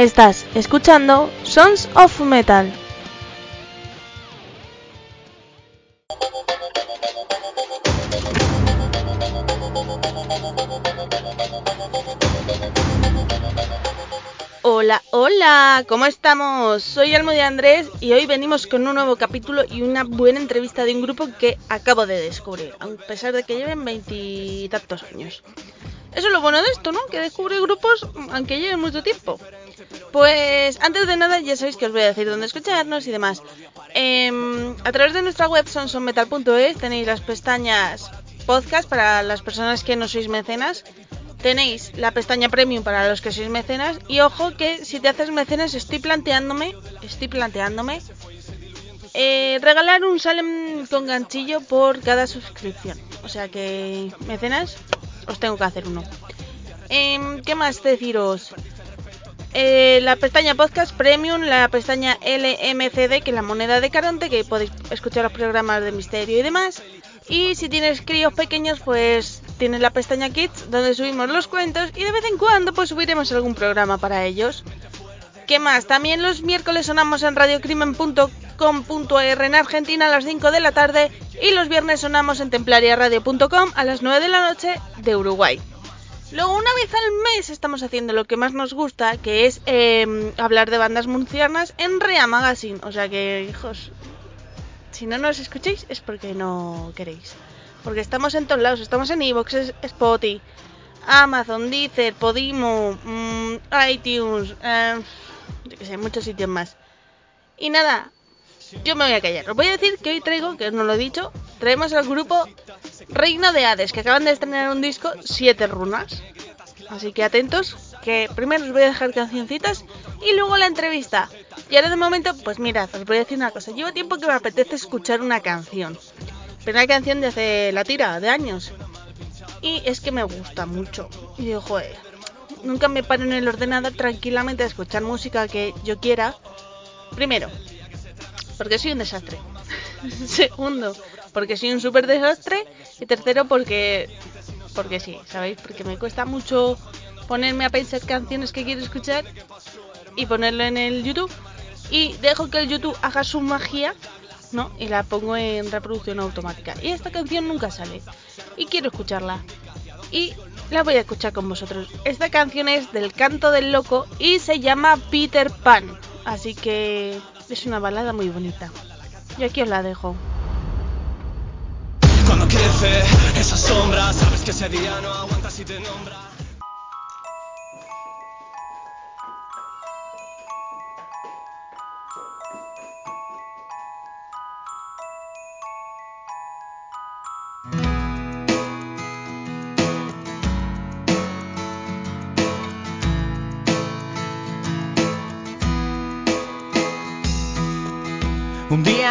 Estás escuchando Sons of Metal. Hola, hola, ¿cómo estamos? Soy Almo de Andrés y hoy venimos con un nuevo capítulo y una buena entrevista de un grupo que acabo de descubrir, a pesar de que lleven veintitantos años. Eso es lo bueno de esto, ¿no? Que descubre grupos aunque lleven mucho tiempo. Pues antes de nada ya sabéis que os voy a decir dónde escucharnos y demás. Em, a través de nuestra web sonsonmetal.es tenéis las pestañas podcast para las personas que no sois mecenas. Tenéis la pestaña premium para los que sois mecenas. Y ojo que si te haces mecenas estoy planteándome, estoy planteándome eh, regalar un Salem con ganchillo por cada suscripción. O sea que mecenas os tengo que hacer uno. Em, ¿Qué más deciros? Eh, la pestaña podcast premium, la pestaña LMCD, que es la moneda de Caronte, que podéis escuchar los programas de misterio y demás. Y si tienes críos pequeños, pues tienes la pestaña Kids, donde subimos los cuentos y de vez en cuando pues subiremos algún programa para ellos. ¿Qué más? También los miércoles sonamos en radiocrimen.com.ar en Argentina a las 5 de la tarde y los viernes sonamos en templariaradio.com a las 9 de la noche de Uruguay. Luego, una vez al mes estamos haciendo lo que más nos gusta, que es em, hablar de bandas murcianas en Rea Magazine. O sea que, hijos, si no nos escucháis es porque no queréis. Porque estamos en todos lados, estamos en Evox, Spotify, Amazon, Deezer, Podimo, mm, iTunes, eh, yo que sé, muchos sitios más. Y nada, yo me voy a callar. Os voy a decir que hoy traigo, que no lo he dicho, traemos al grupo Reino de Hades, que acaban de estrenar un disco, Siete Runas. Así que atentos, que primero os voy a dejar cancioncitas y luego la entrevista. Y ahora de momento, pues mirad, os voy a decir una cosa. Llevo tiempo que me apetece escuchar una canción. Pero una canción de hace la tira, de años. Y es que me gusta mucho. Y digo, nunca me paro en el ordenador tranquilamente a escuchar música que yo quiera. Primero, porque soy un desastre. Segundo, porque soy un súper desastre. Y tercero, porque. Porque sí, ¿sabéis? Porque me cuesta mucho ponerme a pensar canciones que quiero escuchar y ponerlo en el YouTube. Y dejo que el YouTube haga su magia, ¿no? Y la pongo en reproducción automática. Y esta canción nunca sale. Y quiero escucharla. Y la voy a escuchar con vosotros. Esta canción es del canto del loco y se llama Peter Pan. Así que es una balada muy bonita. Y aquí os la dejo. Cuando crece esa sombra, sabes que ese día no aguanta si te nombra.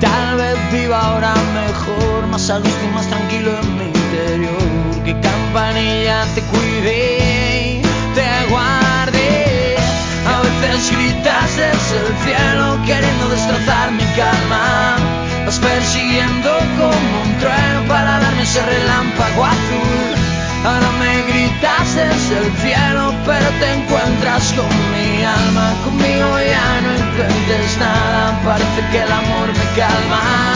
Tal vez viva ahora mejor, más a gusto y más tranquilo en mi interior. Que campanilla te cuide, te guarde. A veces gritas desde el cielo queriendo destrozar mi calma. Que el amor me calma,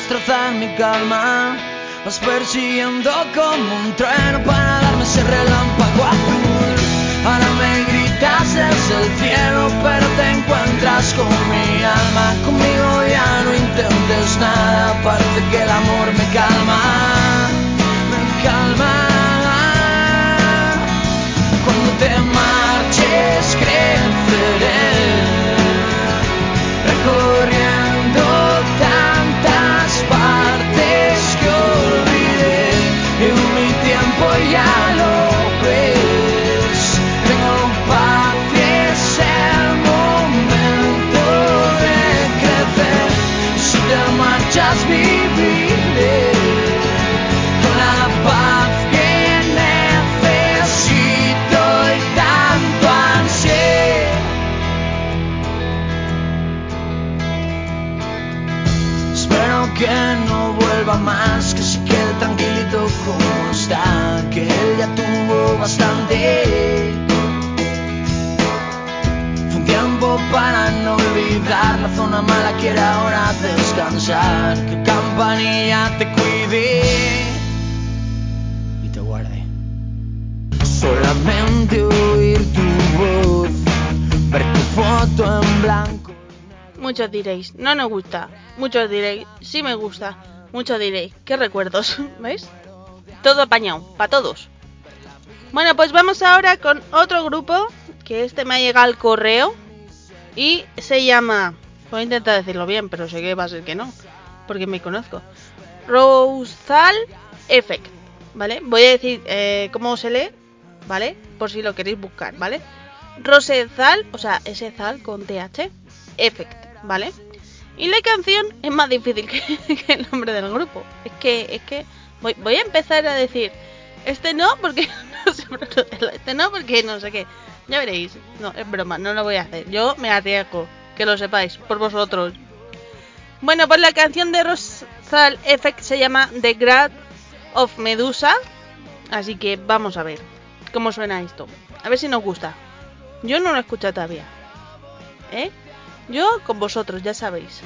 Destrozar mi calma. Vas persiguiendo como un trueno para darme ese relámpago azul. Ahora me gritas desde el cielo, pero te encuentras con mi alma. Diréis, no nos gusta. Muchos diréis, sí me gusta. Muchos diréis, qué recuerdos, ¿veis? Todo apañado, para todos. Bueno, pues vamos ahora con otro grupo, que este me ha llegado al correo y se llama, voy a intentar decirlo bien, pero sé que va a ser que no, porque me conozco. Rosal Effect, ¿vale? Voy a decir eh, cómo se lee, ¿vale? Por si lo queréis buscar, ¿vale? Rosezal, o sea, ese zal con TH, Effect, ¿vale? Y la canción es más difícil que, el nombre del grupo. Es que, es que voy, voy a empezar a decir, este no porque no sé pronunciarlo, este no porque no sé qué. Ya veréis, no, es broma, no lo voy a hacer. Yo me arriesgo, que lo sepáis, por vosotros. Bueno, pues la canción de Rosal Effect se llama The Grad of Medusa. Así que vamos a ver cómo suena esto. A ver si nos gusta. Yo no lo he escuchado todavía. ¿Eh? Yo con vosotros, ya sabéis.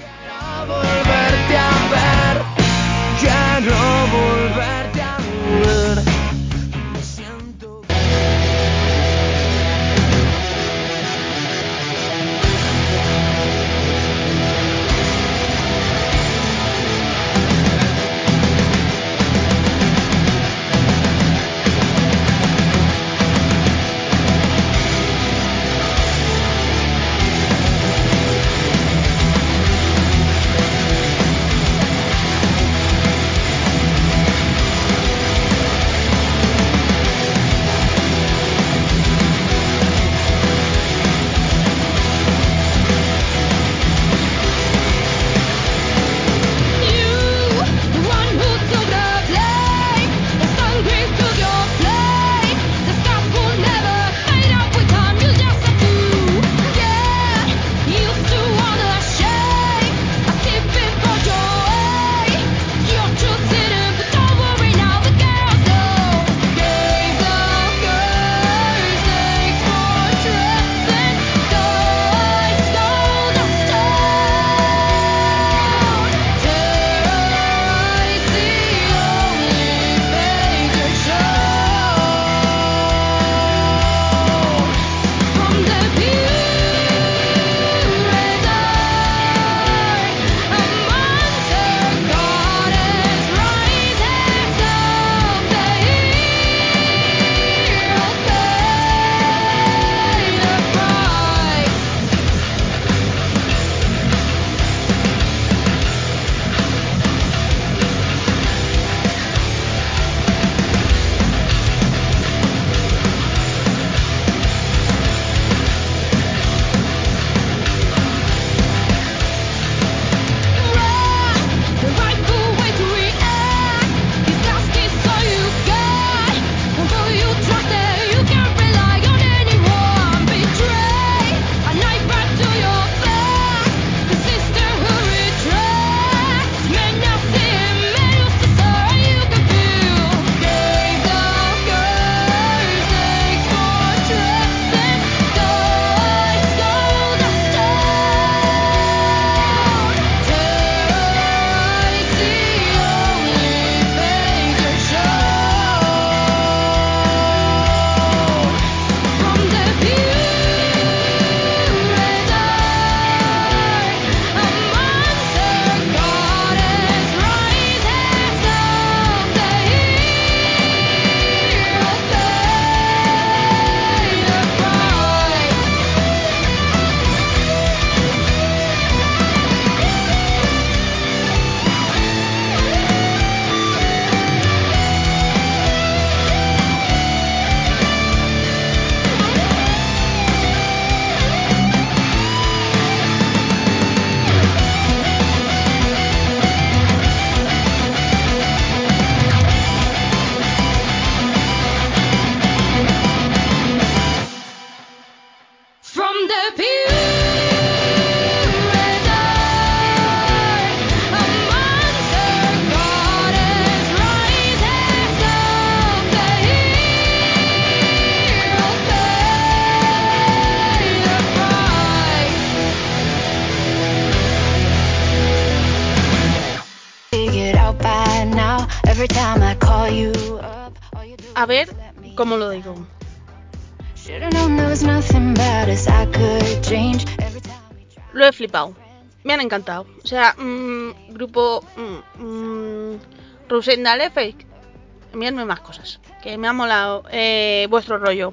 A ver cómo lo digo. Lo he flipado. Me han encantado. O sea, mm, grupo mm, mm, Rosendale Fake. Enviadme más cosas. Que me ha molado eh, vuestro rollo.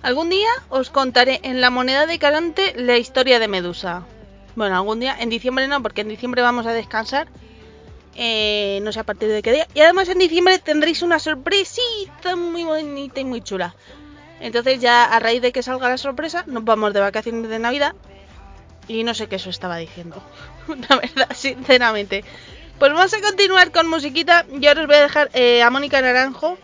Algún día os contaré en la moneda de Carante la historia de Medusa. Bueno, algún día. En diciembre no, porque en diciembre vamos a descansar. Eh, no sé a partir de qué día. Y además en diciembre tendréis una sorpresita muy bonita y muy chula. Entonces ya a raíz de que salga la sorpresa, nos vamos de vacaciones de Navidad. Y no sé qué eso estaba diciendo. La verdad, sinceramente. Pues vamos a continuar con musiquita. Yo ahora os voy a dejar eh, a Mónica Naranjo.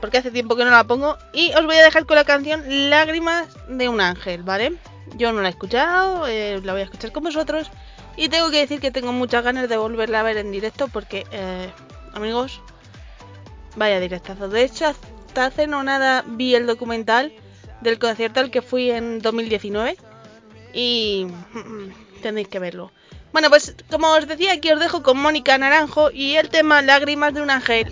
Porque hace tiempo que no la pongo. Y os voy a dejar con la canción Lágrimas de un ángel, ¿vale? Yo no la he escuchado. eh, la voy a escuchar con vosotros. Y tengo que decir que tengo muchas ganas de volverla a ver en directo. Porque, eh, amigos, vaya directazo. De hecho, hasta hace no nada vi el documental del concierto al que fui en 2019 y tenéis que verlo. Bueno, pues como os decía, aquí os dejo con Mónica Naranjo y el tema Lágrimas de un ángel.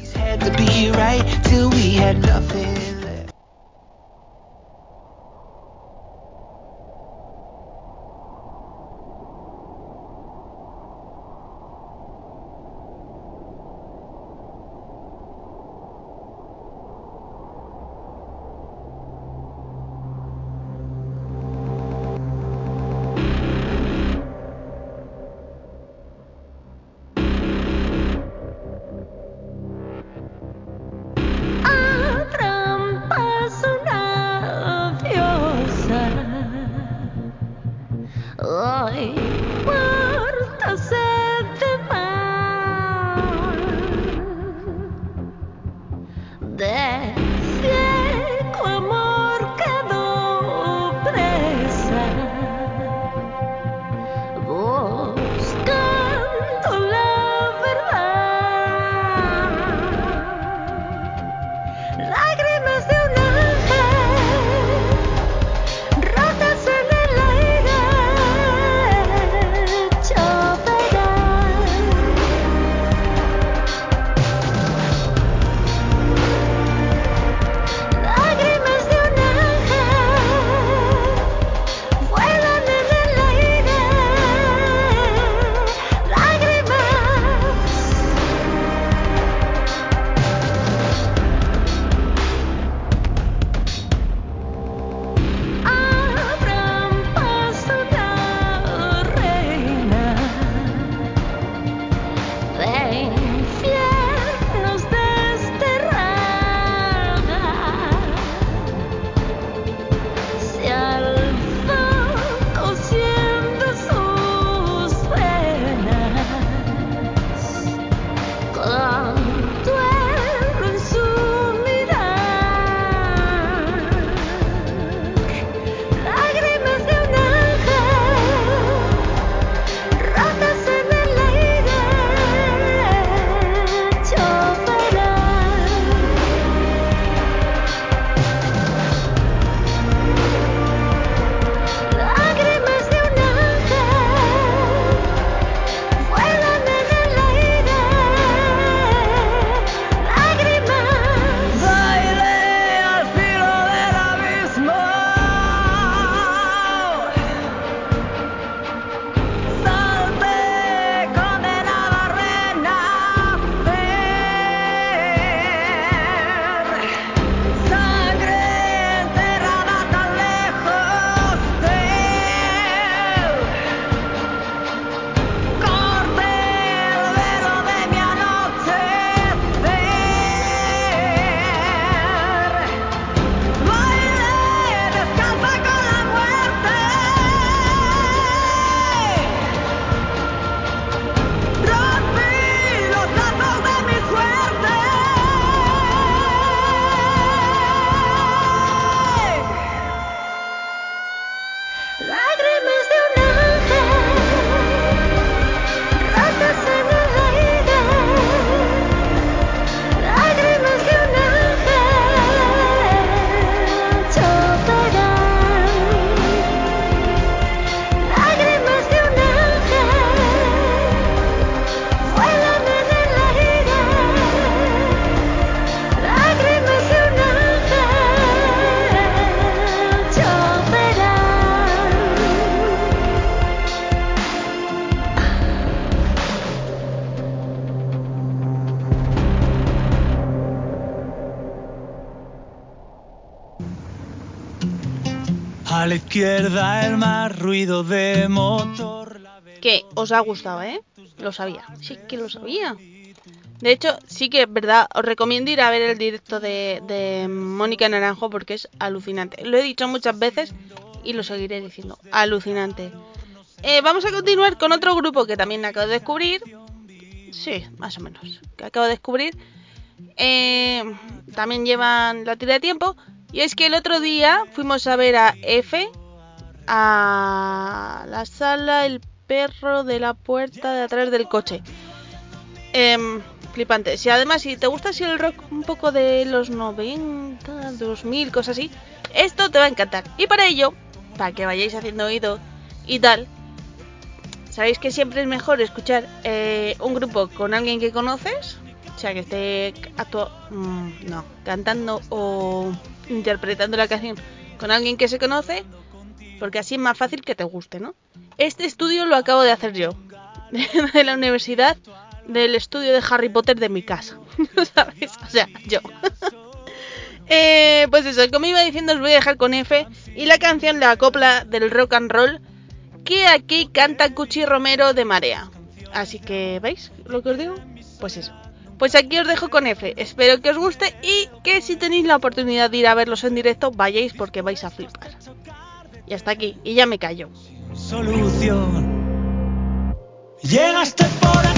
Izquierda el mar, ruido de motor. Que os ha gustado, ¿eh? Lo sabía. Sí que lo sabía. De hecho, sí que es verdad, os recomiendo ir a ver el directo de, de Mónica Naranjo porque es alucinante. Lo he dicho muchas veces y lo seguiré diciendo. Alucinante. Eh, vamos a continuar con otro grupo que también acabo de descubrir. Sí, más o menos. Que acabo de descubrir. Eh, también llevan la tira de tiempo. Y es que el otro día fuimos a ver a F a la sala El perro de la puerta de atrás del coche. Em, flipante. Si además, si te gusta así el rock un poco de los 90, 2000, cosas así, esto te va a encantar. Y para ello, para que vayáis haciendo oído y tal, sabéis que siempre es mejor escuchar eh, un grupo con alguien que conoces, que esté actu mm, no, cantando o interpretando la canción con alguien que se conoce, porque así es más fácil que te guste, ¿no? Este estudio lo acabo de hacer yo, de la universidad, del estudio de Harry Potter de mi casa, ¿sabes? O sea, yo. eh, pues eso, como iba diciendo, os voy a dejar con F y la canción La copla del rock and roll que aquí canta Cuchi Romero de Marea. Así que, ¿veis lo que os digo? Pues eso. Pues aquí os dejo con F. Espero que os guste y que si tenéis la oportunidad de ir a verlos en directo, vayáis porque vais a flipar. Y hasta aquí, y ya me callo. Solución. Llegaste por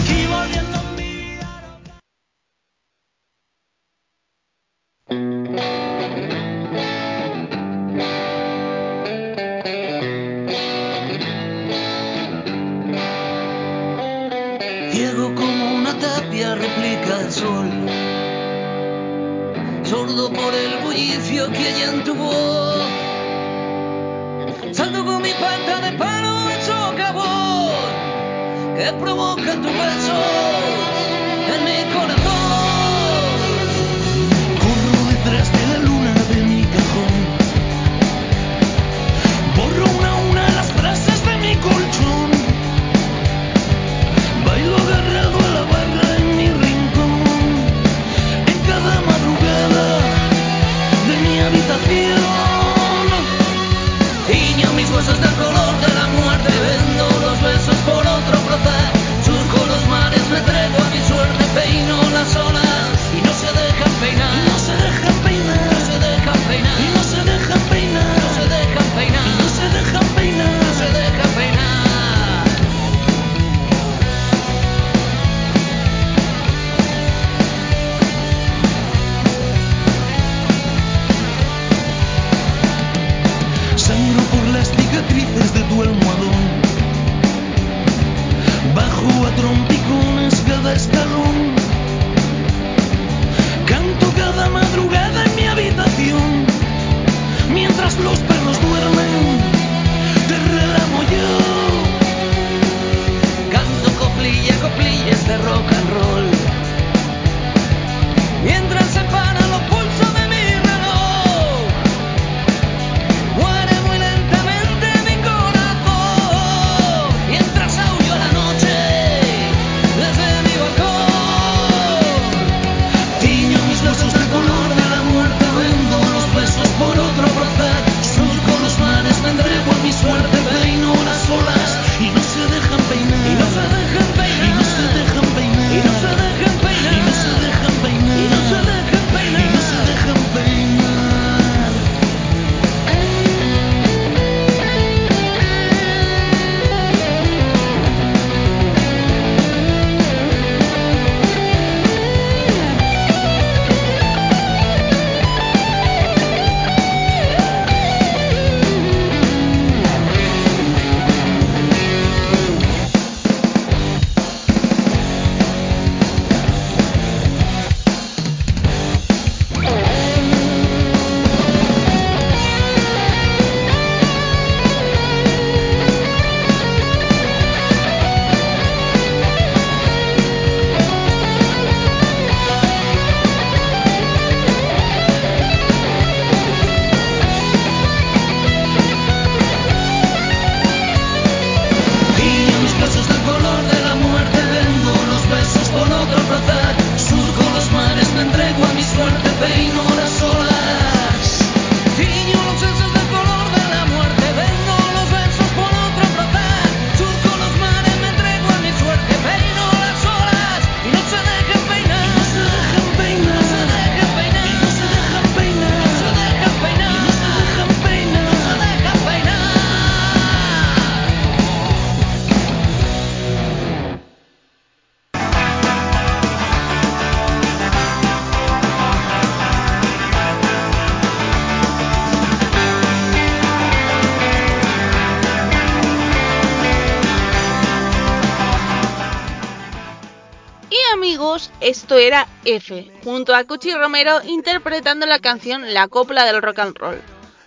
Esto era F, junto a Cuchi Romero interpretando la canción La Copla del Rock and Roll.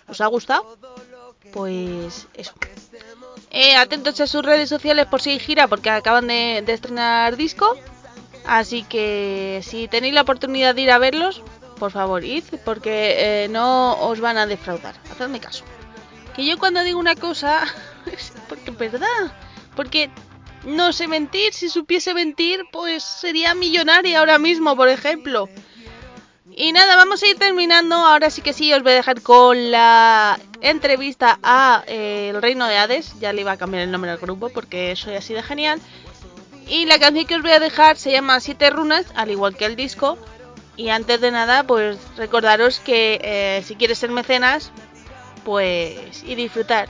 ¿Os ha gustado? Pues eso. Eh, atentos a sus redes sociales por si gira, porque acaban de, de estrenar disco. Así que si tenéis la oportunidad de ir a verlos, por favor, id, porque eh, no os van a defraudar. Hacedme caso. Que yo cuando digo una cosa, es porque es verdad. Porque no sé mentir, si supiese mentir, pues sería millonaria ahora mismo, por ejemplo. Y nada, vamos a ir terminando. Ahora sí que sí, os voy a dejar con la entrevista a eh, El Reino de Hades. Ya le iba a cambiar el nombre al grupo porque soy así de genial. Y la canción que os voy a dejar se llama Siete Runas, al igual que el disco. Y antes de nada, pues recordaros que eh, si quieres ser mecenas, pues y disfrutar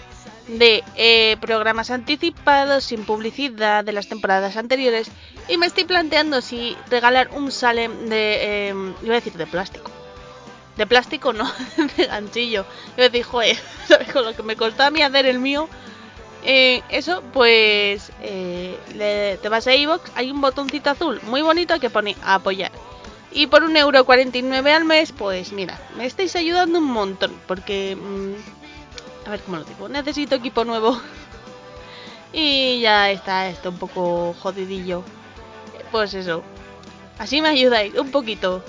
de eh, programas anticipados sin publicidad de las temporadas anteriores y me estoy planteando si regalar un salem de eh, iba a decir de plástico. De plástico no de ganchillo. A decir joder ¿sabes con lo que me costó a mí hacer el mío eh, eso pues eh, te vas a iVoox hay un botoncito azul muy bonito que pone apoyar. Y por un euro 49 al mes pues mira me estáis ayudando un montón porque mmm, a ver cómo lo digo, necesito equipo nuevo. y ya está esto un poco jodidillo. Pues eso. Así me ayudáis un poquito.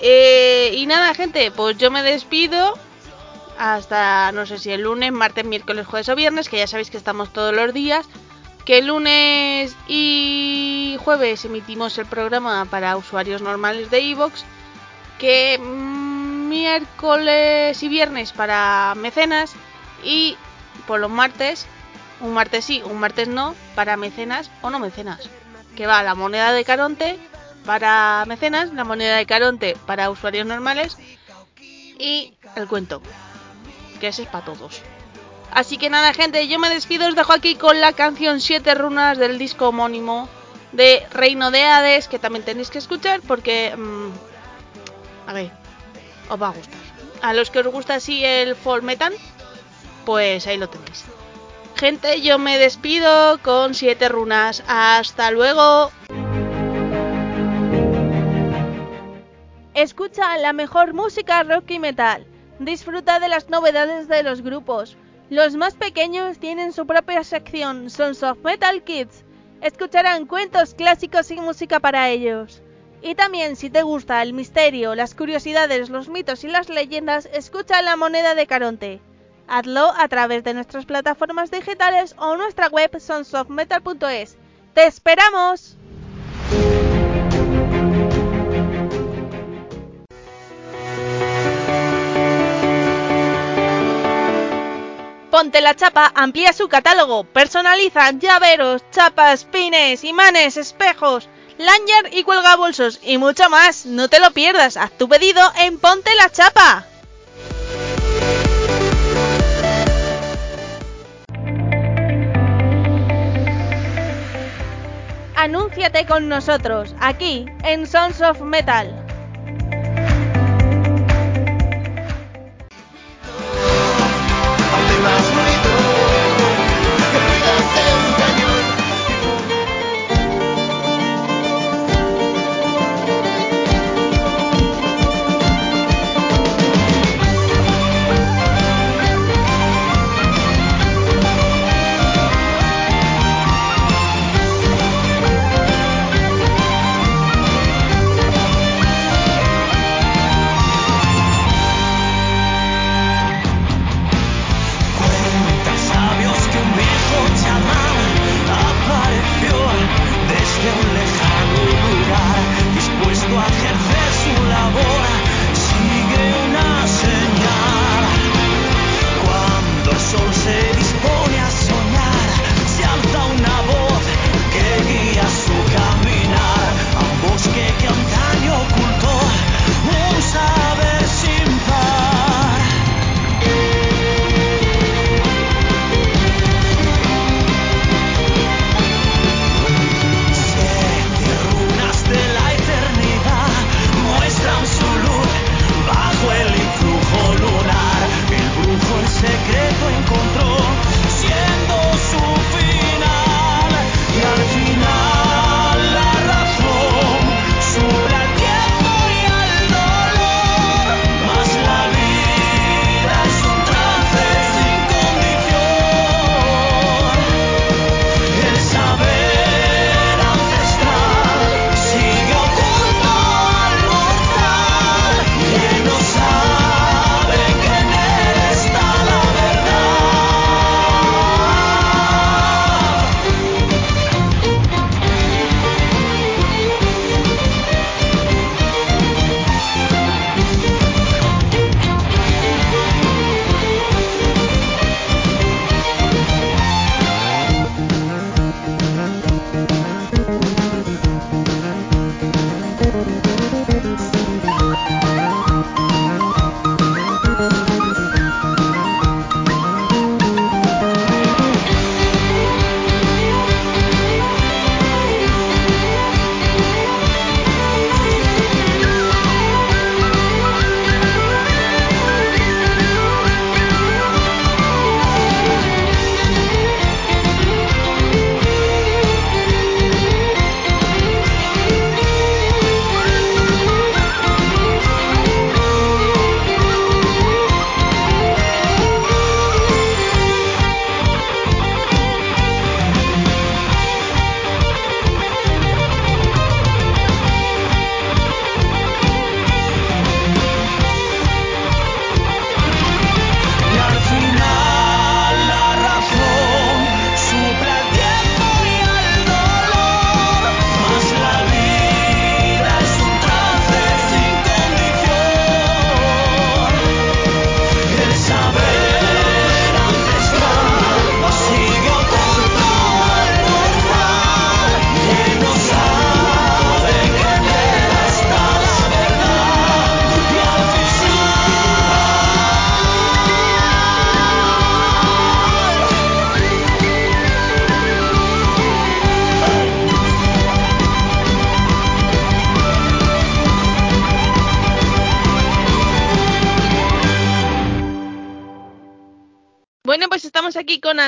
Eh, y nada, gente, pues yo me despido. Hasta no sé si el lunes, martes, miércoles, jueves o viernes, que ya sabéis que estamos todos los días. Que el lunes y jueves emitimos el programa para usuarios normales de Evox. Que miércoles y viernes para mecenas y por los martes, un martes sí, un martes no, para mecenas o no mecenas. Que va la moneda de Caronte para mecenas, la moneda de Caronte para usuarios normales y el cuento, que ese es para todos. Así que nada, gente, yo me despido, os dejo aquí con la canción Siete Runas del disco homónimo de Reino de Hades, que también tenéis que escuchar porque... Mmm, a ver, os va a gustar. A los que os gusta así el folk metal, pues ahí lo tenéis. Gente, yo me despido con siete runas. Hasta luego. Escucha la mejor música rock y metal. Disfruta de las novedades de los grupos. Los más pequeños tienen su propia sección, Sons of Metal Kids. Escucharán cuentos clásicos y música para ellos. Y también si te gusta el misterio, las curiosidades, los mitos y las leyendas, escucha La Moneda de Caronte. Hazlo a través de nuestras plataformas digitales o nuestra web sonsofmetal.es. ¡Te esperamos! Ponte la Chapa amplía su catálogo, personaliza llaveros, chapas, pines, imanes, espejos, lanyard y cuelga bolsos y mucho más. No te lo pierdas, haz tu pedido en Ponte la Chapa. Anúnciate con nosotros aquí en Sons of Metal.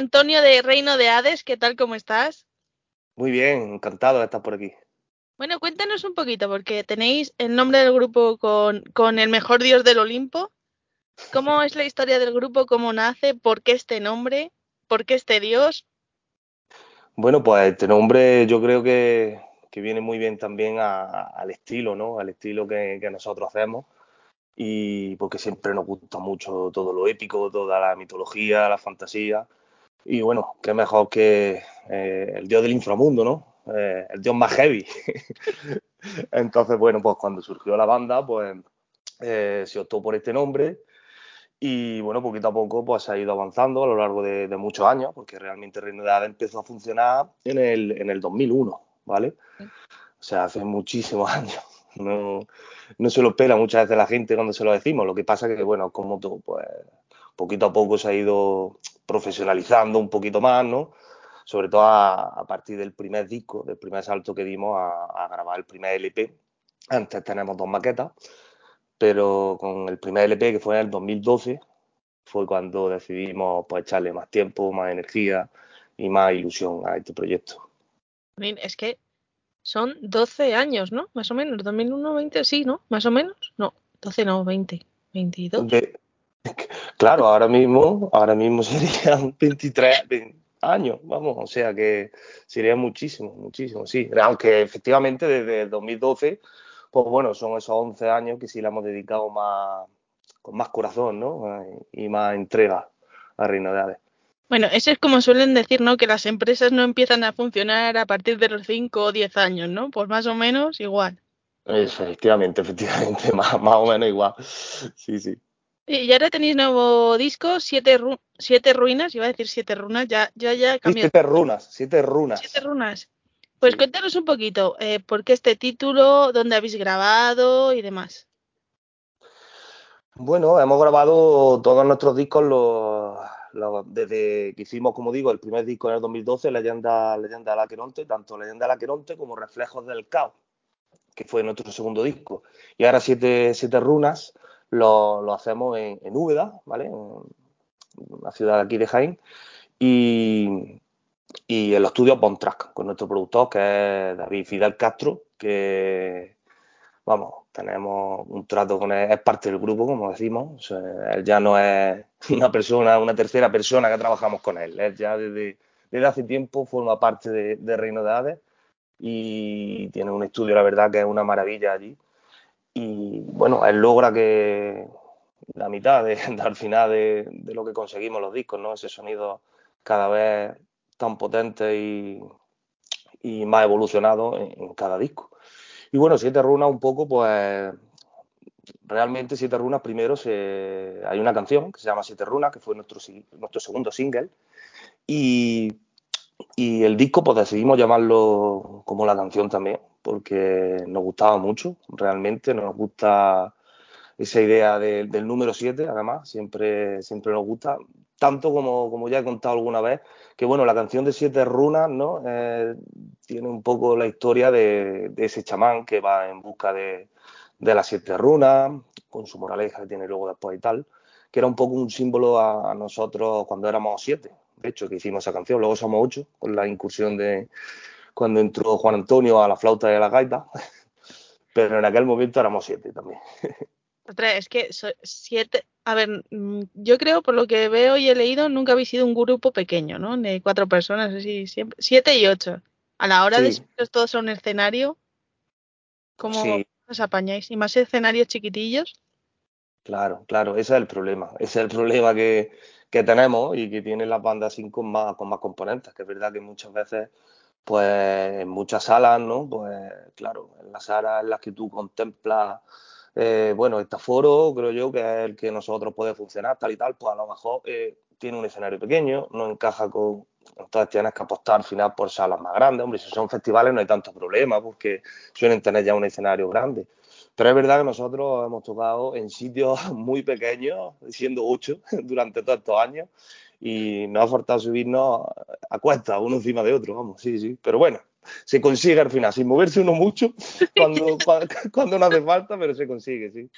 Antonio de Reino de Hades. ¿Qué tal? ¿Cómo estás? Muy bien, encantado de estar por aquí. Bueno, cuéntanos un poquito, porque tenéis el nombre del grupo con, con el mejor dios del Olimpo. ¿Cómo es la historia del grupo? ¿Cómo nace? ¿Por qué este nombre? ¿Por qué este dios? Bueno, pues este nombre yo creo que, que viene muy bien también a, al estilo, ¿no? Al estilo que, que, nosotros hacemos. Y porque siempre nos gusta mucho todo lo épico, toda la mitología, la fantasía. Y bueno, qué mejor que eh, el dios del inframundo, ¿no? Eh, el dios más heavy. Entonces, bueno, pues cuando surgió la banda, pues eh, se optó por este nombre y bueno, poquito a poco pues ha ido avanzando a lo largo de, de muchos años, porque realmente Reino de Hades empezó a funcionar en el, en el 2001, ¿vale? O sea, hace muchísimos años. No, no se lo pela muchas veces la gente cuando se lo decimos. Lo que pasa que, bueno, como todo, pues poquito a poco se ha ido profesionalizando un poquito más, ¿no? Sobre todo a, a partir del primer disco, del primer salto que dimos a, a grabar el primer LP. Antes tenemos dos maquetas pero con el primer LP que fue en el 2012 fue cuando decidimos pues echarle más tiempo, más energía y más ilusión a este proyecto. Es que son 12 años, ¿no? Más o menos, 2001, 20, sí, ¿no? Más o menos. No, 12 no, 20, 22. De, claro, ahora mismo, ahora mismo serían 23 20 años, vamos, o sea que sería muchísimo, muchísimo, sí. Aunque efectivamente desde el 2012 pues bueno, son esos 11 años que sí le hemos dedicado más, con más corazón, ¿no? Y más entrega a Reino de Hades. Bueno, eso es como suelen decir, ¿no? Que las empresas no empiezan a funcionar a partir de los 5 o 10 años, ¿no? Pues más o menos igual. Efectivamente, efectivamente, más, más o menos igual. Sí, sí. Y ahora tenéis nuevo disco, Siete, ru siete Ruinas, iba a decir Siete Runas, ya, ya, ya cambió. Siete Runas, Siete Runas. Siete Runas. Pues cuéntanos un poquito, eh, ¿por qué este título? ¿Dónde habéis grabado y demás? Bueno, hemos grabado todos nuestros discos los, los, desde que hicimos, como digo, el primer disco en el 2012, Leyenda, Leyenda del Aqueronte, tanto Leyenda del Aqueronte como Reflejos del Caos, que fue nuestro segundo disco. Y ahora Siete, siete Runas lo, lo hacemos en, en Úbeda, ¿vale? En la ciudad aquí de Jaén. Y, y en los estudios Bontrack, con nuestro productor que es David Fidel Castro, que vamos, tenemos un trato con él, es parte del grupo, como decimos, o él ya no es una persona, una tercera persona que trabajamos con él, él ya desde, desde hace tiempo forma parte de, de, Reino de Hades y tiene un estudio, la verdad, que es una maravilla allí. Y bueno, él logra que la mitad de, al final de, lo que conseguimos los discos, ¿no? Ese sonido cada vez tan potente y, y más evolucionado en, en, cada disco. Y bueno, Siete Runas un poco, pues realmente Siete Runas primero se, hay una canción que se llama Siete Runas, que fue nuestro, nuestro segundo single, y, y el disco pues decidimos llamarlo como la canción también, porque nos gustaba mucho, realmente nos gusta esa idea de, del número 7, además, siempre, siempre nos gusta, tanto como, como ya he contado alguna vez, que bueno, la canción de Siete Runas, ¿no? Eh, tiene un poco la historia de, ese chamán que va en busca de, de, las siete runas, con su moraleja que tiene luego después y tal, que era un poco un símbolo a nosotros cuando éramos siete, de hecho, que hicimos esa canción, luego somos ocho, con la incursión de cuando entró Juan Antonio a la flauta y a la gaita, pero en aquel momento éramos siete también. Otra, es que siete, a ver, mm, yo creo, por lo que veo y he leído, nunca habéis sido un grupo pequeño, ¿no? De cuatro personas, así, siempre, siete y ocho. A la hora sí. de subiros todos a un escenario, ¿cómo sí. os apañáis? ¿Y más escenarios chiquitillos? Claro, claro, ese es el problema. Ese es el problema que, que tenemos y que tienen las bandas así con más, con más componentes, que es verdad que muchas veces, pues en muchas salas, ¿no? Pues claro, en las salas en las que tú contemplas eh, bueno, este foro creo yo que es el que nosotros puede funcionar tal y tal, pues a lo mejor eh, tiene un escenario pequeño, no encaja con... Entonces tienes que apostar al final por salas más grandes. Hombre, si son festivales no hay tanto problema porque suelen tener ya un escenario grande. Pero es verdad que nosotros hemos tocado en sitios muy pequeños, siendo ocho, durante todos estos años, y nos ha faltado subirnos a cuesta, uno encima de otro, vamos, sí, sí. Pero bueno, se consigue al final, sin moverse uno mucho, cuando, cuando, no hace falta, pero se consigue, sí.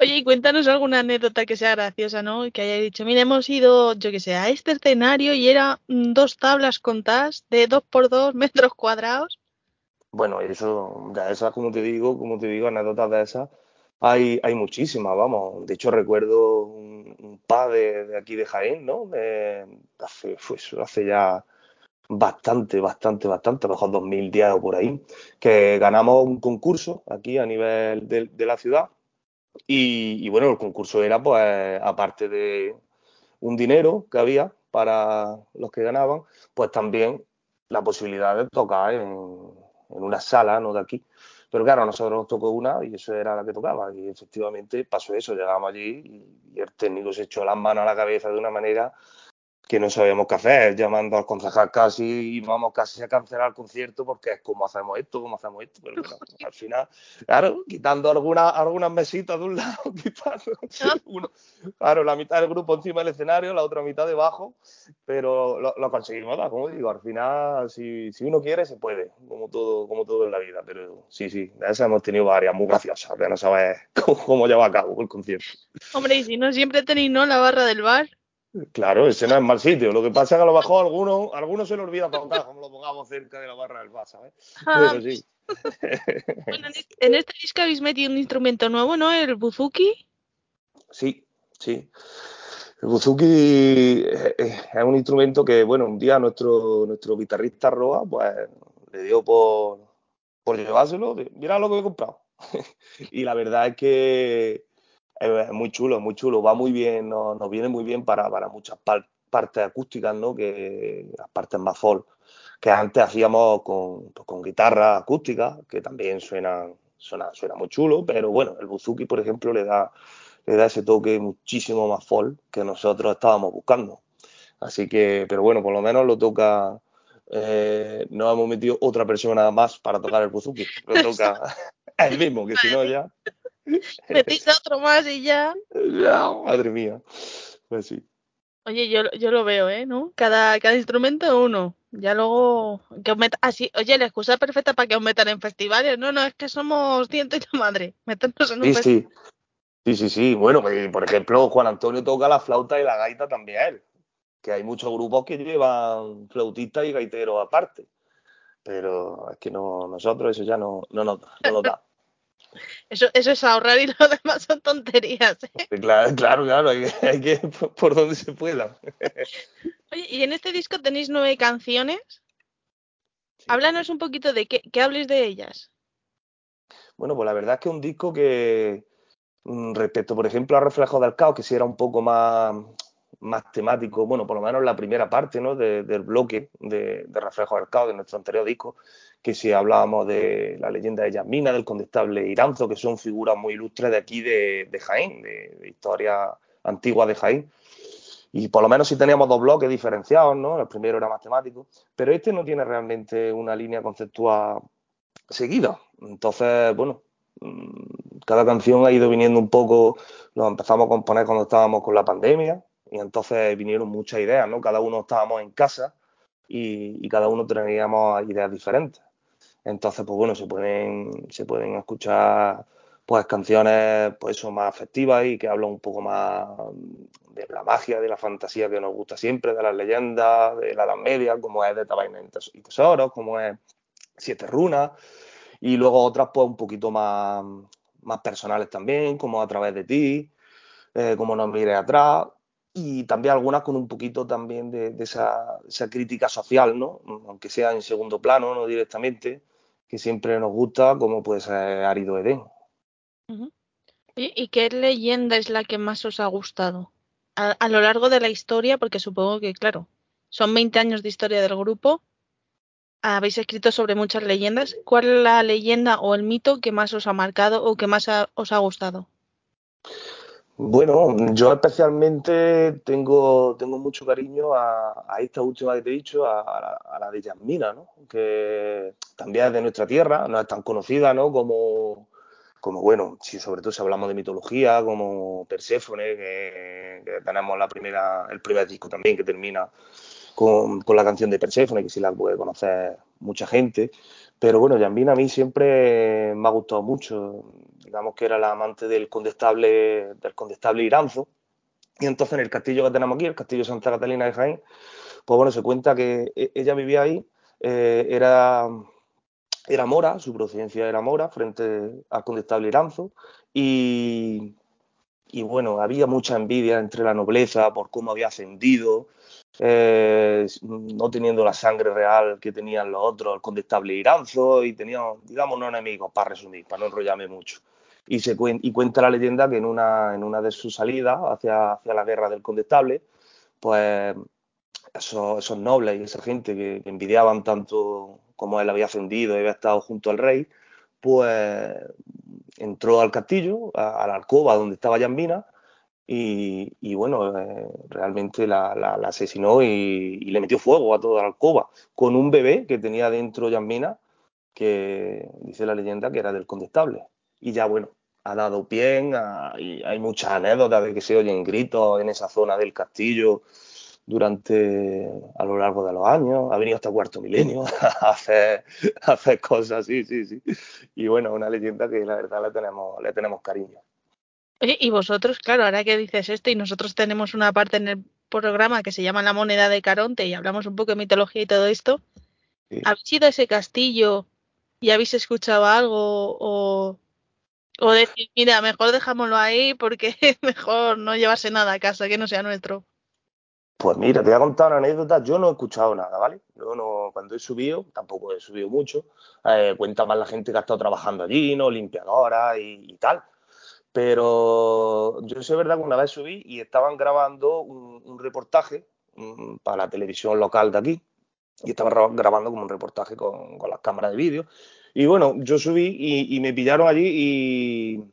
Oye, y cuéntanos alguna anécdota que sea graciosa, ¿no? Que haya dicho, mira, hemos ido, yo que sé, a este escenario y era dos tablas contadas de dos por dos metros cuadrados. Bueno, eso, ya esas, como te digo, como te digo, anécdotas de esas, hay, hay muchísimas, vamos. De hecho, recuerdo un, par de, aquí de Jaén, ¿no? hace, hace ya bastante, bastante, bastante, a lo mejor 2010 o por ahí, que ganamos un concurso aquí a nivel de, la ciudad. Y, bueno, el concurso era, pues, aparte de un dinero que había para los que ganaban, pues también la posibilidad de tocar en, una sala, no de aquí. Pero claro, a nosotros nos tocó una y eso era la que tocaba. Y efectivamente pasó eso, llegamos allí y el técnico se echó las manos a la cabeza de una manera que no sabíamos qué hacer, llamando al concejal casi y vamos casi a cancelar el concierto porque es como hacemos esto, como hacemos esto, pero al final, claro, quitando algunas algunas mesitas de un lado, quitando uno, claro, la mitad del grupo encima del escenario, la otra mitad debajo, pero lo, conseguimos, como digo, al final si, si, uno quiere se puede, como todo, como todo en la vida, pero sí, sí, de esas hemos tenido varias muy graciosas, de no saber cómo, cómo lleva a cabo el concierto. Hombre, y si no siempre tenéis, ¿no? La barra del bar. Claro, ese no es mal sitio. Lo que pasa es que a lo mejor algunos alguno se le olvida preguntar como lo pongamos cerca de la barra del bar, ¿sabes? Ah. Pero sí. bueno, en este disco habéis metido un instrumento nuevo, ¿no? El buzuki. Sí, sí. El buzuki es un instrumento que, bueno, un día nuestro, nuestro guitarrista Roa, pues le dio por, por llevárselo. Mira lo que he comprado. y la verdad es que es muy chulo, muy chulo, va muy bien, nos, viene muy bien para, para muchas partes acústicas, ¿no? Que las partes más folk, que antes hacíamos con, pues, con guitarra acústica, que también suena, suena, suena muy chulo, pero bueno, el buzuki, por ejemplo, le da, le da ese toque muchísimo más folk que nosotros estábamos buscando. Así que, pero bueno, por lo menos lo toca, eh, no hemos metido otra persona más para tocar el buzuki, lo toca el mismo, que si no ya... Metiste otro más y ya. Madre mía. Pues sí. Oye, yo, yo lo veo, ¿eh? ¿No? Cada, cada instrumento uno. Ya luego que os metan, así, ah, oye, la excusa perfecta para que os metan en festivales. No, no, es que somos ciento y la madre. Meternos en un sí, festival. Sí. Sí, sí, sí. Bueno, pues, por ejemplo, Juan Antonio toca la flauta y la gaita también. Que hay muchos grupos que llevan flautistas y gaiteros aparte. Pero es que no, nosotros eso ya no, no, nos, no nos da. Eso, eso es ahorrar y lo demás son tonterías. ¿eh? Claro, claro, claro, hay que, hay que por donde se pueda. Oye, y en este disco tenéis nueve canciones. Háblanos un poquito de qué, qué hables de ellas. Bueno, pues la verdad es que un disco que, mm, respecto, por ejemplo, a Reflejo del Caos, que sí era un poco más, más temático, bueno, por lo menos la primera parte ¿no? del bloque de, de Reflejo del Caos de nuestro anterior disco, que si hablábamos de la leyenda de Yasmina, del condestable Iranzo, que son figuras muy ilustres de aquí de, Jaén, de, historia antigua de Jaén. Y por lo menos si teníamos dos bloques diferenciados, ¿no? El primero era matemático, pero este no tiene realmente una línea conceptual seguida. Entonces, bueno, mm, cada canción ha ido viniendo un poco, lo empezamos a componer cuando estábamos con la pandemia, y entonces vinieron muchas ideas, ¿no? Cada uno estábamos en casa y, y cada uno teníamos ideas diferentes. Entonces, pues bueno, se pueden, se pueden escuchar pues canciones pues eso, más afectivas y que hablan un poco más de la magia, de la fantasía que nos gusta siempre, de las leyendas, de la Edad Media, como es de Tabaina y Tesoros, como es Siete Runas, y luego otras pues un poquito más, más personales también, como A través de ti, eh, como Nos mire atrás, y también algunas con un poquito también de, esa, esa, crítica social, ¿no? Aunque sea en segundo plano, no directamente, que siempre nos gusta, como puede ser Árido Edén. ¿Y qué leyenda es la que más os ha gustado? A, lo largo de la historia, porque supongo que, claro, son 20 años de historia del grupo, habéis escrito sobre muchas leyendas. ¿Cuál es la leyenda o el mito que más os ha marcado o que más os ha gustado? Bueno, yo especialmente tengo, tengo mucho cariño a, esta última que te he dicho, a, la, de Yasmina, ¿no? que también es de nuestra tierra, no es tan conocida ¿no? como, como, bueno, si sobre todo si hablamos de mitología, como Perséfone, que, tenemos la primera, el primer disco también que termina con, con, la canción de Perséfone, que si la puede conocer mucha gente. Pero bueno, Yambina a mí siempre me ha gustado mucho. Digamos que era la amante del condestable, del condestable Iranzo. Y entonces en el castillo que tenemos aquí, el castillo Santa Catalina de Jaén, pues bueno, se cuenta que e-, ella vivía ahí, eh, era, era mora, su procedencia era mora, frente al condestable Iranzo, y, y bueno, había mucha envidia entre la nobleza por cómo había ascendido, eh, no teniendo la sangre real que tenían los otros, el condestable Iranzo, y tenía, digamos, no enemigos, para resumir, para no enrollarme mucho. Y, se y cuenta la leyenda que en una, en una de sus salidas hacia, hacia la guerra del condestable, pues esos, nobles y esa gente que, envidiaban tanto como él había ascendido y había estado junto al rey, pues entró al castillo, a, la alcoba donde estaba Yambina, y, bueno, eh, realmente la, asesinó y, le metió fuego a toda la alcoba, con un bebé que tenía dentro Yambina, que dice la leyenda que era del condestable. Y ya bueno, ha dado pie y hay muchas anécdotas de que se oyen gritos en esa zona del castillo durante a lo largo de los años, ha venido hasta cuarto milenio a hacer, hacer cosas, sí, sí, sí. Y bueno, una leyenda que la verdad le tenemos, le tenemos cariño. y vosotros, claro, ahora que dices esto, y nosotros tenemos una parte en el programa que se llama La moneda de Caronte y hablamos un poco de mitología y todo esto. ¿Habéis ido a ese castillo y habéis escuchado algo o, o decir, mira, mejor dejámoslo ahí porque mejor no llevarse nada a casa que no sea nuestro? Pues mira, te voy a contar una anécdota. Yo no he escuchado nada, ¿vale? Yo no, cuando he subido, tampoco he subido mucho. Eh, cuenta más la gente que ha estado trabajando allí, ¿no? Limpiadora y, tal. Pero yo sé verdad que una vez subí y estaban grabando un, reportaje mm, para la televisión local de aquí. Y estaban grabando como un reportaje con, las cámaras de vídeo. Y bueno, yo subí y, me pillaron allí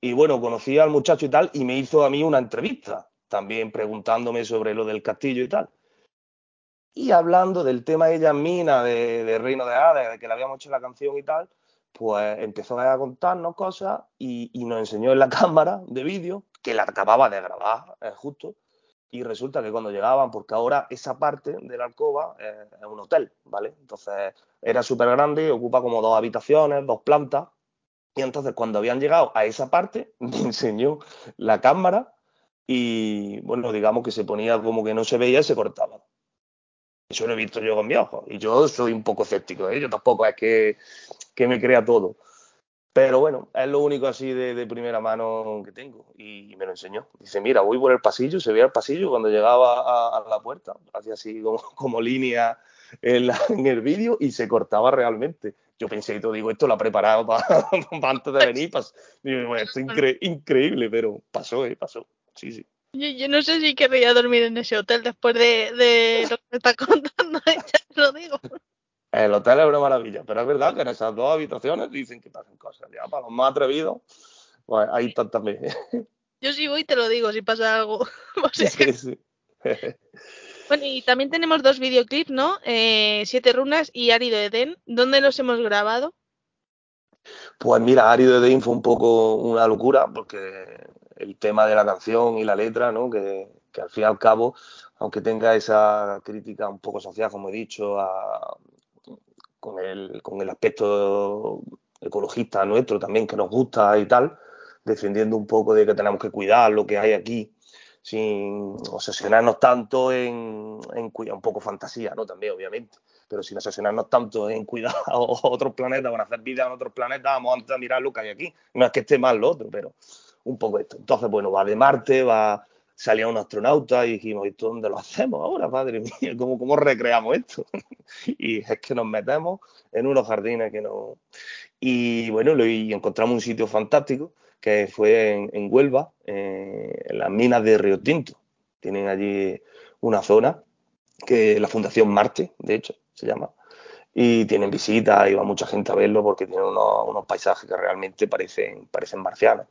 y, bueno, conocí al muchacho y tal y me hizo a mí una entrevista también preguntándome sobre lo del castillo y tal. Y hablando del tema de ella mina, de, Reino de Hades, de que le habíamos hecho la canción y tal, pues empezó a contarnos cosas y, nos enseñó en la cámara de vídeo, que la acababa de grabar eh, justo, y resulta que cuando llegaban, porque ahora esa parte de la alcoba eh, es un hotel, ¿vale? Entonces era súper grande, ocupa como dos habitaciones, dos plantas, y entonces cuando habían llegado a esa parte, me enseñó la cámara y bueno, digamos que se ponía como que no se veía y se cortaba. Eso lo he visto yo con mi ojo. Y yo soy un poco escéptico, ¿eh? yo tampoco es que, que, me crea todo. Pero bueno, es lo único así de, primera mano que tengo. Y me lo enseñó. Dice, mira, voy por el pasillo, se veía el pasillo cuando llegaba a, la puerta, hacía así como, línea en, el vídeo y se cortaba realmente yo pensé y todo, digo, esto lo ha preparado para, antes de venir. Digo, esto es increíble, pero pasó, ¿eh? pasó sí, sí. Yo, no sé si querría dormir en ese hotel después de, lo que me está contando, ya te lo digo. El hotel es una maravilla, pero es verdad que en esas dos habitaciones dicen que pasan cosas. Ya para los más atrevidos, pues ahí están también. Yo sí voy te lo digo si pasa algo. sí, sí. bueno, y también tenemos dos videoclips, ¿no? Eh, Siete Runas y Árido Edén. ¿Dónde los hemos grabado? Pues mira, Árido Edén fue un poco una locura porque el tema de la canción y la letra, ¿no? Que, al fin y al cabo, aunque tenga esa crítica un poco social, como he dicho, con, el, con el aspecto ecologista nuestro también que nos gusta y tal, defendiendo un poco de que tenemos que cuidar lo que hay aquí, sin obsesionarnos tanto en, cuidar, un poco fantasía, ¿no? También, obviamente, pero sin obsesionarnos tanto en cuidar a otros planetas, van a hacer vida en otros planetas, vamos a mirar lo que hay aquí. No es que esté mal lo otro, pero un poco esto. Entonces, bueno, va de Marte, va salía un astronauta y dijimos, ¿esto dónde lo hacemos ahora, padre mío? ¿Cómo, recreamos esto? y es que nos metemos en unos jardines que no... Y bueno, y encontramos un sitio fantástico que fue en, Huelva, eh, en las minas de Río Tinto. Tienen allí una zona que la Fundación Marte, de hecho, se llama, y tienen visitas y mucha gente a verlo porque tiene unos, unos paisajes que realmente parecen, parecen marcianos.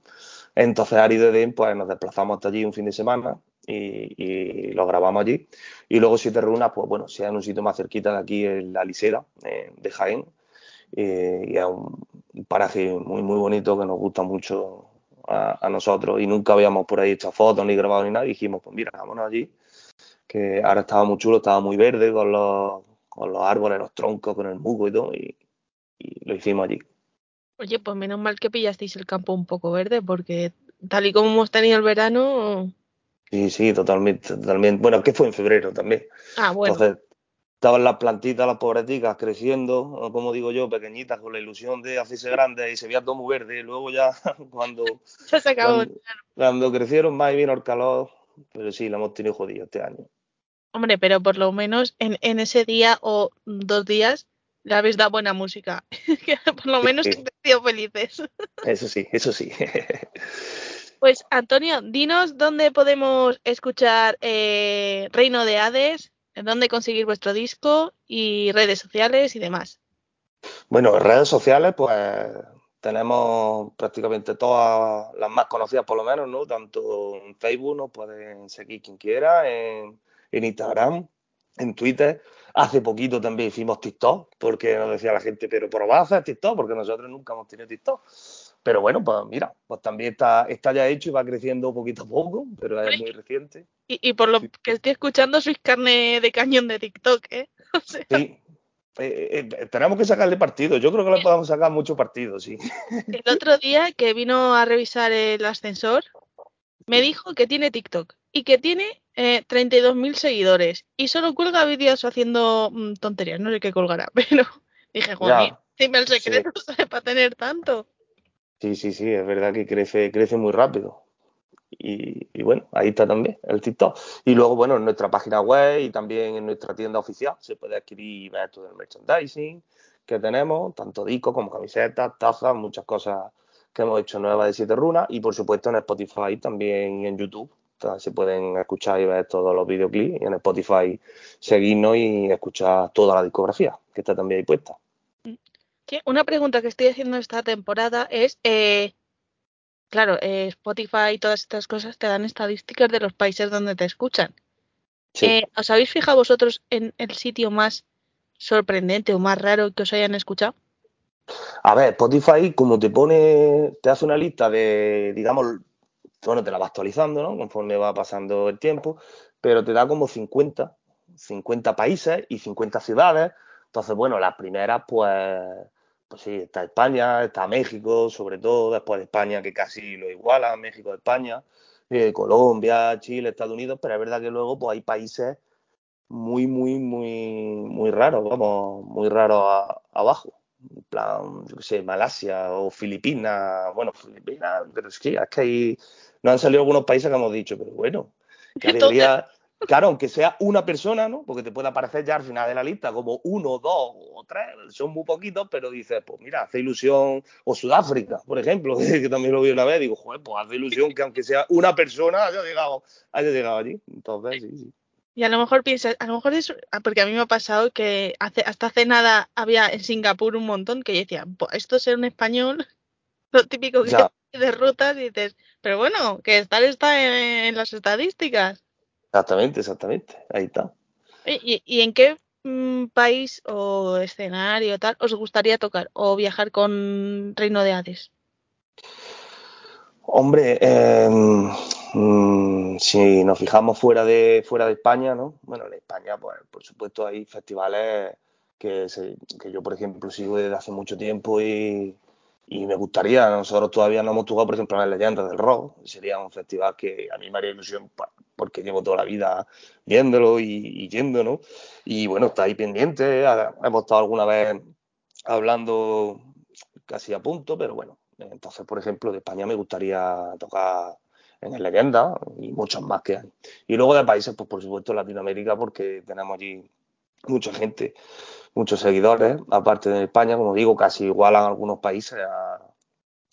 Entonces, Ari de pues nos desplazamos hasta allí un fin de semana y, lo grabamos allí. Y luego Siete Runas, pues bueno, sea en un sitio más cerquita de aquí, en la Lisera, eh, de Jaén. Eh, y es un, paraje muy, muy bonito que nos gusta mucho a, nosotros. Y nunca habíamos por ahí hecho fotos ni grabado ni nada. Y dijimos, pues mira, vámonos allí, que ahora estaba muy chulo, estaba muy verde con los, con los árboles, los troncos, con el musgo y todo, y, y lo hicimos allí. Oye, pues menos mal que pillasteis el campo un poco verde, porque tal y como hemos tenido el verano. Sí, sí, totalmente, totalmente. Bueno, que fue en febrero también. Ah, bueno. Entonces, estaban las plantitas, las pobreticas, creciendo, como digo yo, pequeñitas, con la ilusión de hacerse grandes y se veía todo muy verde. Y luego ya, cuando, Ya se acabó. cuando, cuando crecieron más y vino el calor, pero sí, la hemos tenido jodido este año. Hombre, pero por lo menos en, en ese día o dos días le habéis dado buena música. Que por lo menos Sí. te sido felices. Eso sí, eso sí. Pues Antonio, dinos dónde podemos escuchar eh, Reino de Hades, dónde conseguir vuestro disco y redes sociales y demás. Bueno, en redes sociales, pues tenemos prácticamente todas las más conocidas, por lo menos, ¿no? Tanto en Facebook nos pueden seguir quien quiera, en, en Instagram, en Twitter. Hace poquito también hicimos TikTok, porque nos decía la gente, pero ¿por vas a hacer TikTok? Porque nosotros nunca hemos tenido TikTok. Pero bueno, pues mira, pues también está, está ya hecho y va creciendo poquito a poco, pero es muy reciente. Y, y por lo Sí. que estoy escuchando, sois carne de cañón de TikTok, ¿eh? O sea, Sí. Eh, eh, tenemos que sacarle partido. Yo creo que le podemos sacar mucho partido, sí. el otro día que vino a revisar el ascensor, me dijo que tiene TikTok y que tiene eh, 32.000 seguidores y solo cuelga vídeos haciendo mm, tonterías, no sé qué colgará, pero dije, joder, dime el secreto ¿sabes? para tener tanto. Sí, sí, sí, es verdad que crece, crece muy rápido. Y, y bueno, ahí está también el TikTok. Y luego, bueno, en nuestra página web y también en nuestra tienda oficial se puede adquirir todo el merchandising que tenemos, tanto discos como camisetas, tazas, muchas cosas que hemos hecho nuevas de Siete Runas. Y por supuesto en Spotify también y en YouTube. Se pueden escuchar y ver todos los videoclips. Y en Spotify seguirnos y escuchar toda la discografía, que está también ahí puesta. Sí, una pregunta que estoy haciendo esta temporada es, eh, claro, eh, Spotify y todas estas cosas te dan estadísticas de los países donde te escuchan. Sí. Eh, ¿Os habéis fijado vosotros en el sitio más sorprendente o más raro que os hayan escuchado? A ver, Spotify, como te pone, te hace una lista de, digamos, bueno, te la va actualizando, ¿no? Conforme va pasando el tiempo, pero te da como 50, 50 países y 50 ciudades. Entonces, bueno, las primeras, pues, pues sí, está España, está México, sobre todo, después de España, que casi lo iguala, México, España, eh, Colombia, Chile, Estados Unidos, pero es verdad que luego, pues hay países muy, muy, muy, muy raros, vamos, muy raros abajo en plan, yo qué sé, Malasia o Filipinas, bueno, Filipinas, pero es que, ahí nos han salido algunos países que hemos dicho, pero bueno, que debería, claro, aunque sea una persona, ¿no? Porque te puede aparecer ya al final de la lista como uno, dos o tres, son muy poquitos, pero dices, pues mira, hace ilusión, o Sudáfrica, por ejemplo, que también lo vi una vez, digo, joder, pues hace ilusión que aunque sea una persona haya llegado, haya llegado allí. Entonces, sí, sí. Y a lo mejor piensas, a lo mejor es, ah, porque a mí me ha pasado que hace, hasta hace nada había en Singapur un montón que yo decía, "Buah, esto es un español, lo típico que Ya. de rutas, y dices, pero bueno, que estar está en, en las estadísticas. Exactamente, exactamente, ahí está. ¿Y, y en qué mm, país o escenario tal os gustaría tocar o viajar con Reino de Hades? Hombre, eh, mm, si nos fijamos fuera de, fuera de España, ¿no? Bueno, en España, pues, por supuesto, hay festivales que, se- que yo, por ejemplo, sigo desde hace mucho tiempo y, y me gustaría. Nosotros todavía no hemos tocado, por ejemplo, en las leyendas del rock. Sería un festival que a mí me haría ilusión porque llevo toda la vida viéndolo y, y yendo. Y bueno, está ahí pendiente. Hemos estado alguna vez hablando casi a punto, pero bueno. Entonces, por ejemplo, de España me gustaría tocar en el Leyenda y muchos más que hay. Y luego de países, pues por supuesto Latinoamérica, porque tenemos allí mucha gente, muchos seguidores, aparte de España, como digo, casi igualan algunos países a,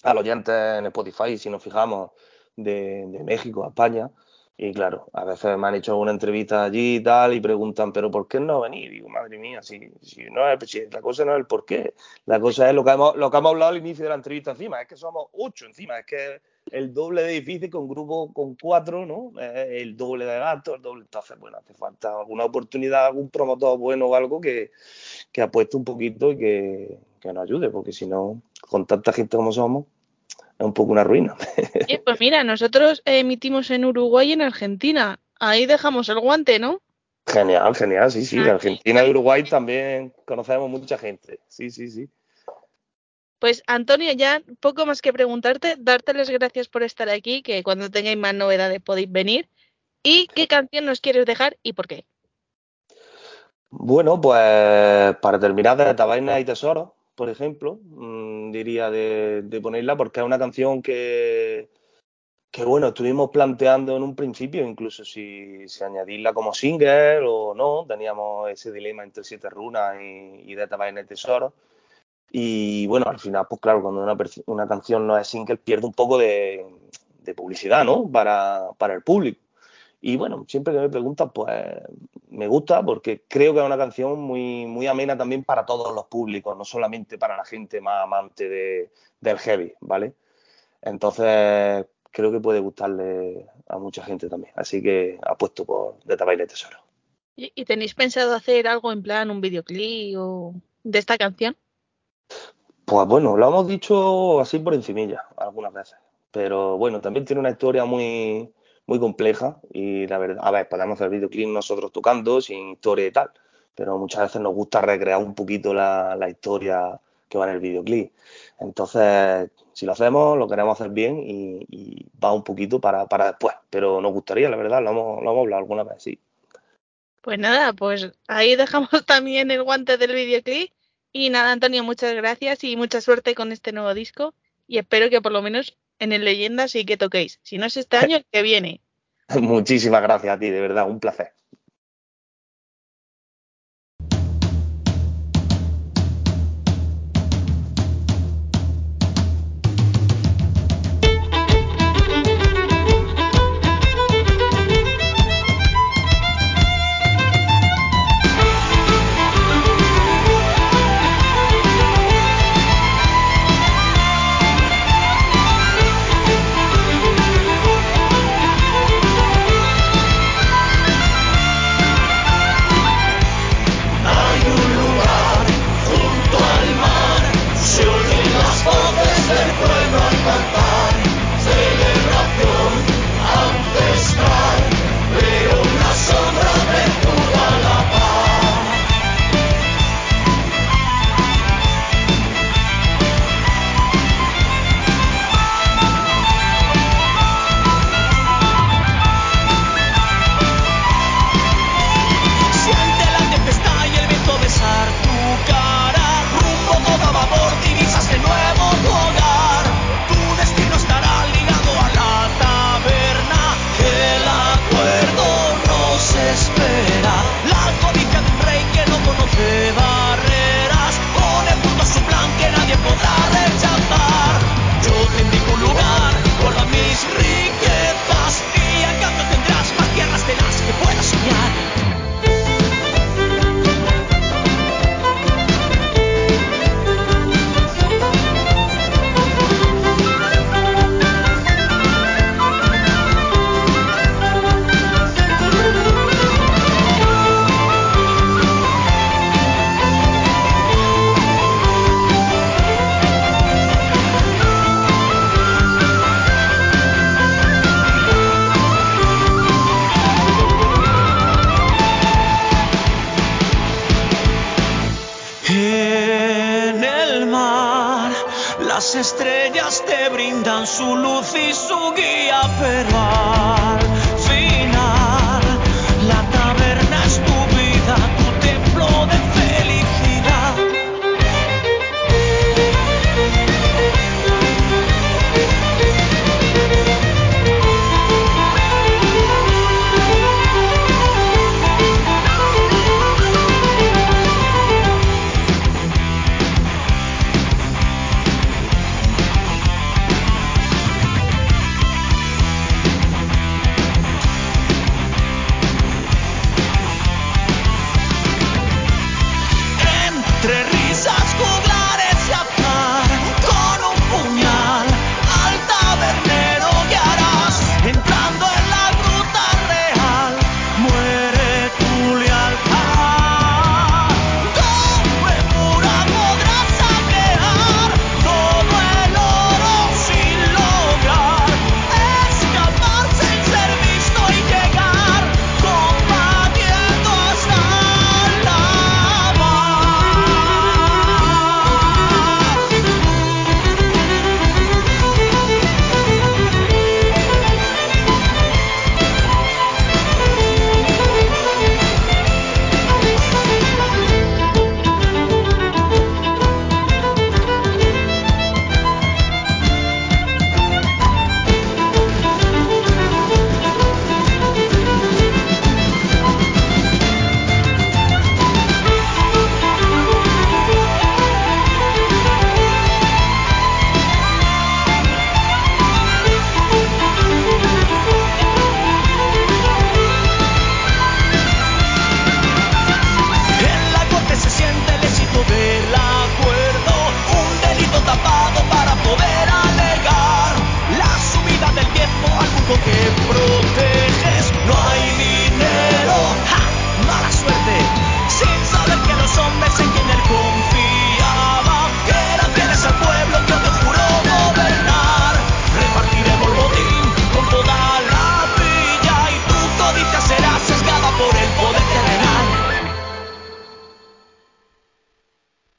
a los oyentes en Spotify, si nos fijamos, de, de México a España. Y claro, a veces me han hecho alguna entrevista allí y tal y preguntan, pero ¿por qué no venir? Y digo, madre mía, si, si no es, si la cosa no es el por qué, la cosa es lo que, hemos, lo que hemos hablado al inicio de la entrevista encima, es que somos ocho encima, es que el doble de difícil con grupo con cuatro, ¿no? Es el doble de gasto, el doble. Entonces, bueno, hace falta alguna oportunidad, algún promotor bueno o algo que, que apueste un poquito y que, que nos ayude, porque si no, con tanta gente como somos, es un poco una ruina. Pues mira, nosotros emitimos en Uruguay y en Argentina. Ahí dejamos el guante, ¿no? Genial, genial, sí, sí. De Argentina y Uruguay también conocemos mucha gente. Sí, sí, sí. Pues Antonio, ya poco más que preguntarte, darte las gracias por estar aquí, que cuando tengáis más novedades podéis venir. ¿Y qué canción nos quieres dejar y por qué? Bueno, pues para terminar de Tabaina y Tesoro, por ejemplo, mmm, diría de, ponerla porque es una canción que, bueno, estuvimos planteando en un principio, incluso si, si añadirla como single o no, teníamos ese dilema entre Siete Runas y, y de Tabaina y Tesoro. Y bueno, al final, pues claro, cuando una, una canción no es single pierde un poco de, de publicidad, ¿no? Para, para el público. Y bueno, siempre que me preguntan, pues me gusta porque creo que es una canción muy, muy amena también para todos los públicos, no solamente para la gente más amante de, del heavy, ¿vale? Entonces creo que puede gustarle a mucha gente también. Así que apuesto por De Tabaile Tesoro. ¿Y, ¿Y tenéis pensado hacer algo en plan, un videoclip o de esta canción? Pues bueno, lo hemos dicho así por encimilla algunas veces. Pero bueno, también tiene una historia muy, muy compleja y la verdad, a ver, podemos hacer videoclip nosotros tocando sin historia y tal, pero muchas veces nos gusta recrear un poquito la, la historia que va en el videoclip. Entonces, si lo hacemos, lo queremos hacer bien y, y va un poquito para, para, después, pero nos gustaría, la verdad, lo hemos, lo hemos hablado alguna vez, sí. Pues nada, pues ahí dejamos también el guante del videoclip. Y nada, Antonio, muchas gracias y mucha suerte con este nuevo disco. Y espero que por lo menos en el Leyenda sí que toquéis. Si no es este año, el que viene. Muchísimas gracias a ti, de verdad, un placer.